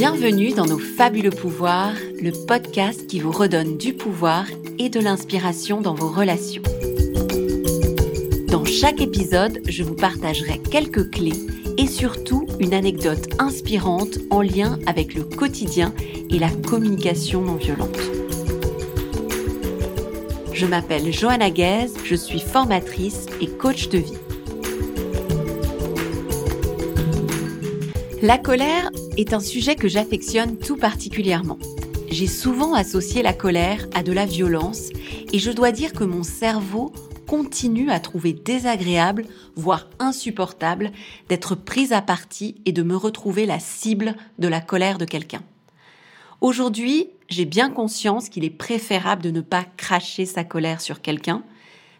Bienvenue dans nos fabuleux pouvoirs, le podcast qui vous redonne du pouvoir et de l'inspiration dans vos relations. Dans chaque épisode, je vous partagerai quelques clés et surtout une anecdote inspirante en lien avec le quotidien et la communication non violente. Je m'appelle Johanna Guez, je suis formatrice et coach de vie. La colère est un sujet que j'affectionne tout particulièrement. J'ai souvent associé la colère à de la violence et je dois dire que mon cerveau continue à trouver désagréable, voire insupportable, d'être prise à partie et de me retrouver la cible de la colère de quelqu'un. Aujourd'hui, j'ai bien conscience qu'il est préférable de ne pas cracher sa colère sur quelqu'un,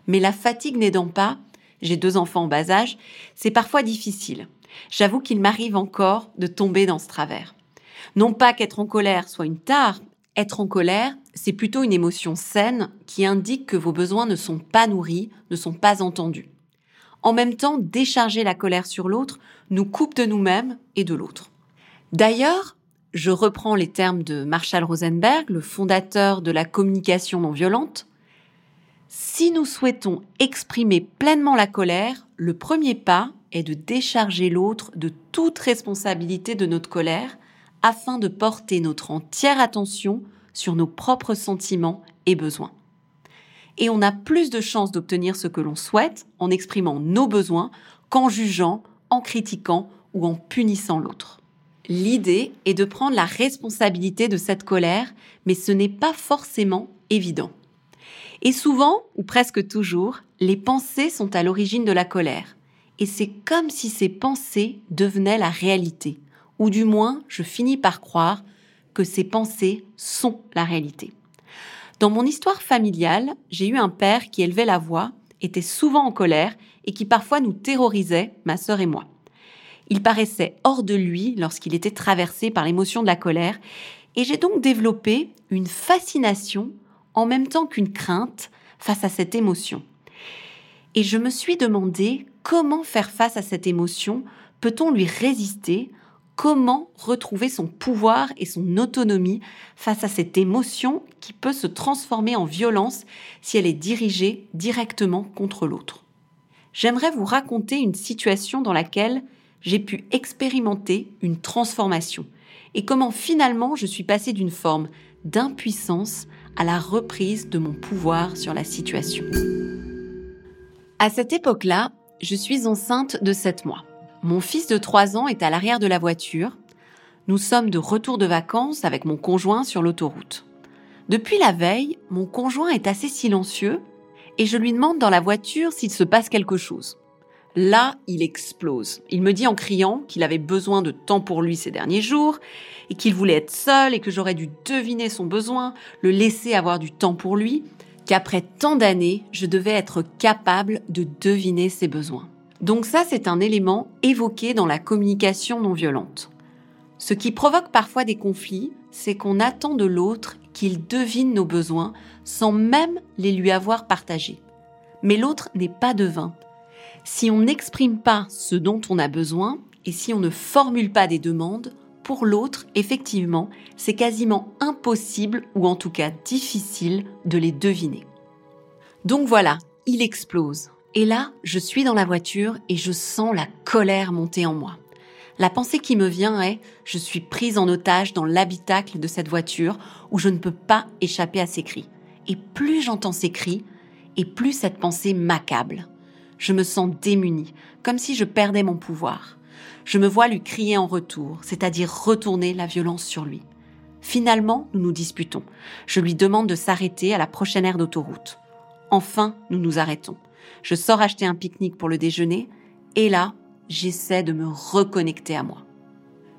mais la fatigue n'aidant pas, j'ai deux enfants en bas âge, c'est parfois difficile. J'avoue qu'il m'arrive encore de tomber dans ce travers. Non pas qu'être en colère soit une tare, être en colère, c'est plutôt une émotion saine qui indique que vos besoins ne sont pas nourris, ne sont pas entendus. En même temps, décharger la colère sur l'autre nous coupe de nous-mêmes et de l'autre. D'ailleurs, je reprends les termes de Marshall Rosenberg, le fondateur de la communication non violente. Si nous souhaitons exprimer pleinement la colère, le premier pas est de décharger l'autre de toute responsabilité de notre colère afin de porter notre entière attention sur nos propres sentiments et besoins. Et on a plus de chances d'obtenir ce que l'on souhaite en exprimant nos besoins qu'en jugeant, en critiquant ou en punissant l'autre. L'idée est de prendre la responsabilité de cette colère, mais ce n'est pas forcément évident. Et souvent, ou presque toujours, les pensées sont à l'origine de la colère et c'est comme si ces pensées devenaient la réalité, ou du moins je finis par croire que ces pensées sont la réalité. Dans mon histoire familiale, j'ai eu un père qui élevait la voix, était souvent en colère et qui parfois nous terrorisait, ma sœur et moi. Il paraissait hors de lui lorsqu'il était traversé par l'émotion de la colère, et j'ai donc développé une fascination en même temps qu'une crainte face à cette émotion. Et je me suis demandé comment faire face à cette émotion, peut-on lui résister, comment retrouver son pouvoir et son autonomie face à cette émotion qui peut se transformer en violence si elle est dirigée directement contre l'autre? J'aimerais vous raconter une situation dans laquelle j'ai pu expérimenter une transformation et comment finalement je suis passée d'une forme d'impuissance à la reprise de mon pouvoir sur la situation. À cette époque-là, je suis enceinte de 7 mois. Mon fils de 3 ans est à l'arrière de la voiture. Nous sommes de retour de vacances avec mon conjoint sur l'autoroute. Depuis la veille, mon conjoint est assez silencieux et je lui demande dans la voiture s'il se passe quelque chose. Là, il explose. Il me dit en criant qu'il avait besoin de temps pour lui ces derniers jours et qu'il voulait être seul et que j'aurais dû deviner son besoin, le laisser avoir du temps pour lui qu'après tant d'années, je devais être capable de deviner ses besoins. Donc ça, c'est un élément évoqué dans la communication non violente. Ce qui provoque parfois des conflits, c'est qu'on attend de l'autre qu'il devine nos besoins sans même les lui avoir partagés. Mais l'autre n'est pas devin. Si on n'exprime pas ce dont on a besoin et si on ne formule pas des demandes, pour l'autre, effectivement, c'est quasiment impossible ou en tout cas difficile de les deviner. Donc voilà, il explose. Et là, je suis dans la voiture et je sens la colère monter en moi. La pensée qui me vient est je suis prise en otage dans l'habitacle de cette voiture où je ne peux pas échapper à ses cris. Et plus j'entends ces cris, et plus cette pensée m'accable. Je me sens démunie, comme si je perdais mon pouvoir je me vois lui crier en retour, c'est-à-dire retourner la violence sur lui. Finalement, nous nous disputons. Je lui demande de s'arrêter à la prochaine aire d'autoroute. Enfin, nous nous arrêtons. Je sors acheter un pique-nique pour le déjeuner, et là, j'essaie de me reconnecter à moi.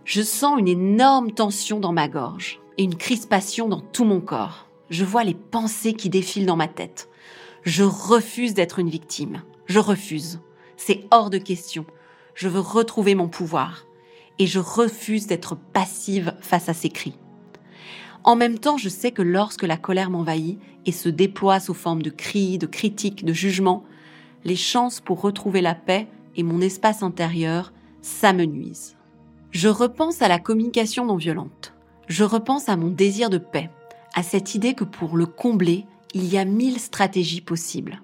Je sens une énorme tension dans ma gorge et une crispation dans tout mon corps. Je vois les pensées qui défilent dans ma tête. Je refuse d'être une victime. Je refuse. C'est hors de question je veux retrouver mon pouvoir et je refuse d'être passive face à ces cris. En même temps, je sais que lorsque la colère m'envahit et se déploie sous forme de cris, de critiques, de jugements, les chances pour retrouver la paix et mon espace intérieur s'amenuisent. Je repense à la communication non violente. Je repense à mon désir de paix, à cette idée que pour le combler, il y a mille stratégies possibles.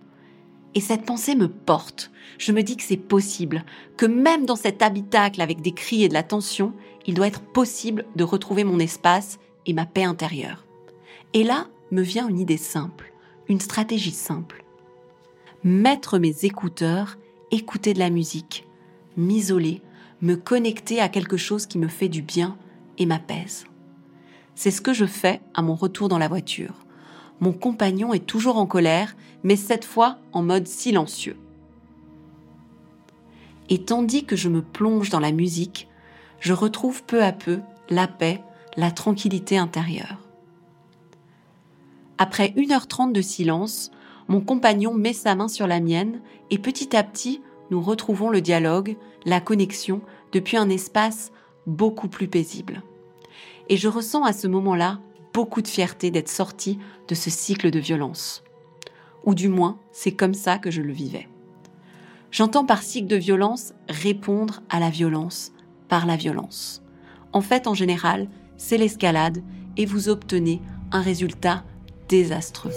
Et cette pensée me porte. Je me dis que c'est possible, que même dans cet habitacle avec des cris et de la tension, il doit être possible de retrouver mon espace et ma paix intérieure. Et là me vient une idée simple, une stratégie simple. Mettre mes écouteurs, écouter de la musique, m'isoler, me connecter à quelque chose qui me fait du bien et m'apaise. C'est ce que je fais à mon retour dans la voiture. Mon compagnon est toujours en colère, mais cette fois en mode silencieux. Et tandis que je me plonge dans la musique, je retrouve peu à peu la paix, la tranquillité intérieure. Après 1h30 de silence, mon compagnon met sa main sur la mienne et petit à petit, nous retrouvons le dialogue, la connexion depuis un espace beaucoup plus paisible. Et je ressens à ce moment-là beaucoup de fierté d'être sortie de ce cycle de violence. Ou du moins, c'est comme ça que je le vivais. J'entends par cycle de violence répondre à la violence par la violence. En fait, en général, c'est l'escalade et vous obtenez un résultat désastreux.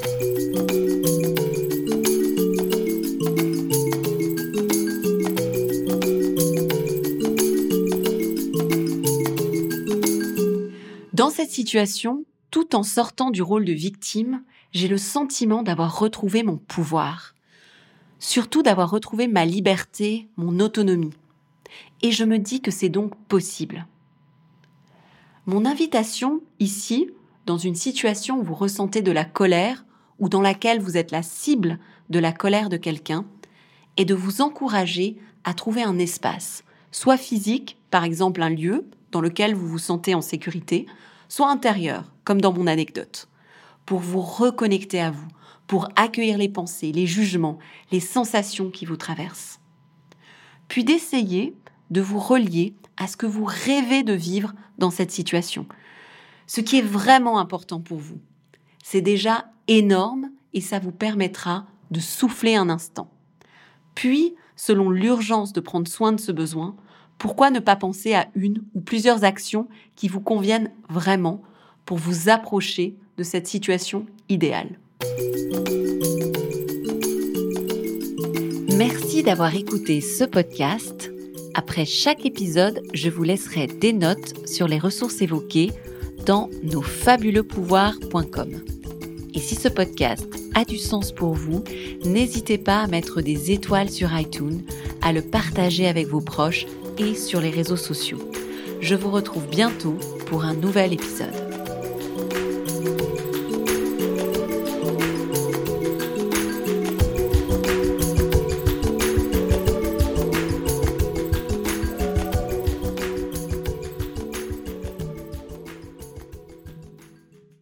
Dans cette situation, tout en sortant du rôle de victime, j'ai le sentiment d'avoir retrouvé mon pouvoir, surtout d'avoir retrouvé ma liberté, mon autonomie. Et je me dis que c'est donc possible. Mon invitation ici, dans une situation où vous ressentez de la colère ou dans laquelle vous êtes la cible de la colère de quelqu'un, est de vous encourager à trouver un espace, soit physique, par exemple un lieu dans lequel vous vous sentez en sécurité, soit intérieur, comme dans mon anecdote, pour vous reconnecter à vous, pour accueillir les pensées, les jugements, les sensations qui vous traversent. Puis d'essayer de vous relier à ce que vous rêvez de vivre dans cette situation. Ce qui est vraiment important pour vous. C'est déjà énorme et ça vous permettra de souffler un instant. Puis, selon l'urgence de prendre soin de ce besoin, pourquoi ne pas penser à une ou plusieurs actions qui vous conviennent vraiment pour vous approcher de cette situation idéale? Merci d'avoir écouté ce podcast. Après chaque épisode, je vous laisserai des notes sur les ressources évoquées dans nosfabuleuxpouvoirs.com. Et si ce podcast a du sens pour vous, n'hésitez pas à mettre des étoiles sur iTunes, à le partager avec vos proches et sur les réseaux sociaux. Je vous retrouve bientôt pour un nouvel épisode.